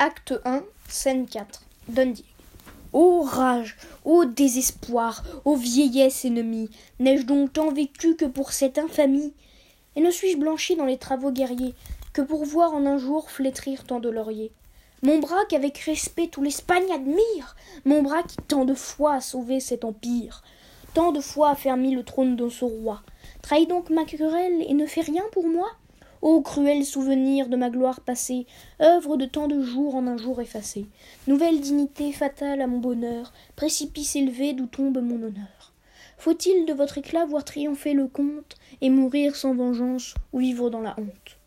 Acte 1, scène 4. Dundee. Ô rage, ô désespoir, ô vieillesse ennemie, n'ai-je donc tant vécu que pour cette infamie? Et ne suis-je blanchi dans les travaux guerriers que pour voir en un jour flétrir tant de lauriers? Mon bras qu'avec respect tout l'Espagne admire, mon bras qui tant de fois a sauvé cet empire, tant de fois a fermi le trône de son roi, trahit donc ma querelle et ne fait rien pour moi? Ô cruel souvenir de ma gloire passée, œuvre de tant de jours en un jour effacé, nouvelle dignité fatale à mon bonheur, précipice élevé d'où tombe mon honneur. Faut-il de votre éclat voir triompher le comte, et mourir sans vengeance, ou vivre dans la honte?